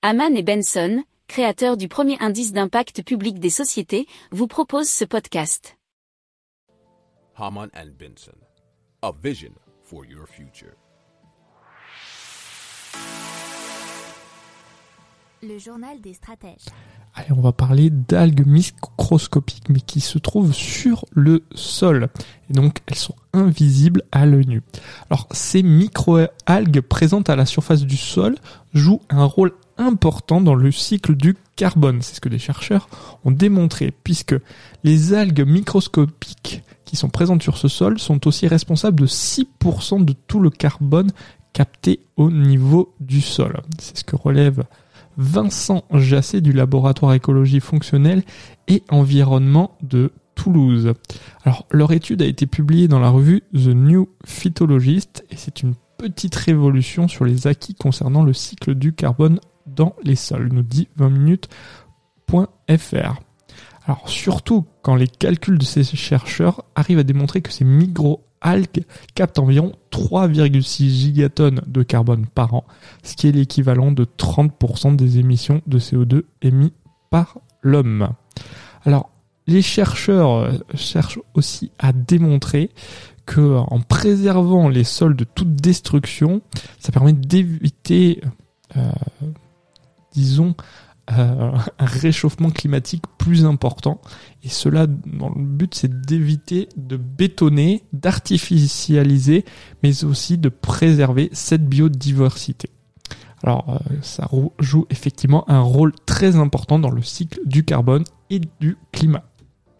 Haman et Benson, créateurs du premier indice d'impact public des sociétés, vous proposent ce podcast. Haman and Benson, a vision for your future. Le journal des stratèges. Allez, on va parler d'algues microscopiques, mais qui se trouvent sur le sol. Et donc, elles sont invisibles à l'œil nu. Alors, ces micro-algues présentes à la surface du sol jouent un rôle important dans le cycle du carbone. C'est ce que des chercheurs ont démontré, puisque les algues microscopiques qui sont présentes sur ce sol sont aussi responsables de 6% de tout le carbone capté au niveau du sol. C'est ce que relève Vincent Jassé du laboratoire écologie fonctionnelle et environnement de Toulouse. Alors, leur étude a été publiée dans la revue The New Phytologist et c'est une petite révolution sur les acquis concernant le cycle du carbone dans les sols, nous dit 20 minutes.fr. Alors, surtout quand les calculs de ces chercheurs arrivent à démontrer que ces micro algues capte environ 3,6 gigatonnes de carbone par an, ce qui est l'équivalent de 30% des émissions de CO2 émis par l'homme. Alors, les chercheurs euh, cherchent aussi à démontrer que en préservant les sols de toute destruction, ça permet d'éviter, euh, disons, euh, un réchauffement climatique plus important. Et cela, dans le but, c'est d'éviter de bétonner, d'artificialiser, mais aussi de préserver cette biodiversité. Alors, euh, ça joue effectivement un rôle très important dans le cycle du carbone et du climat.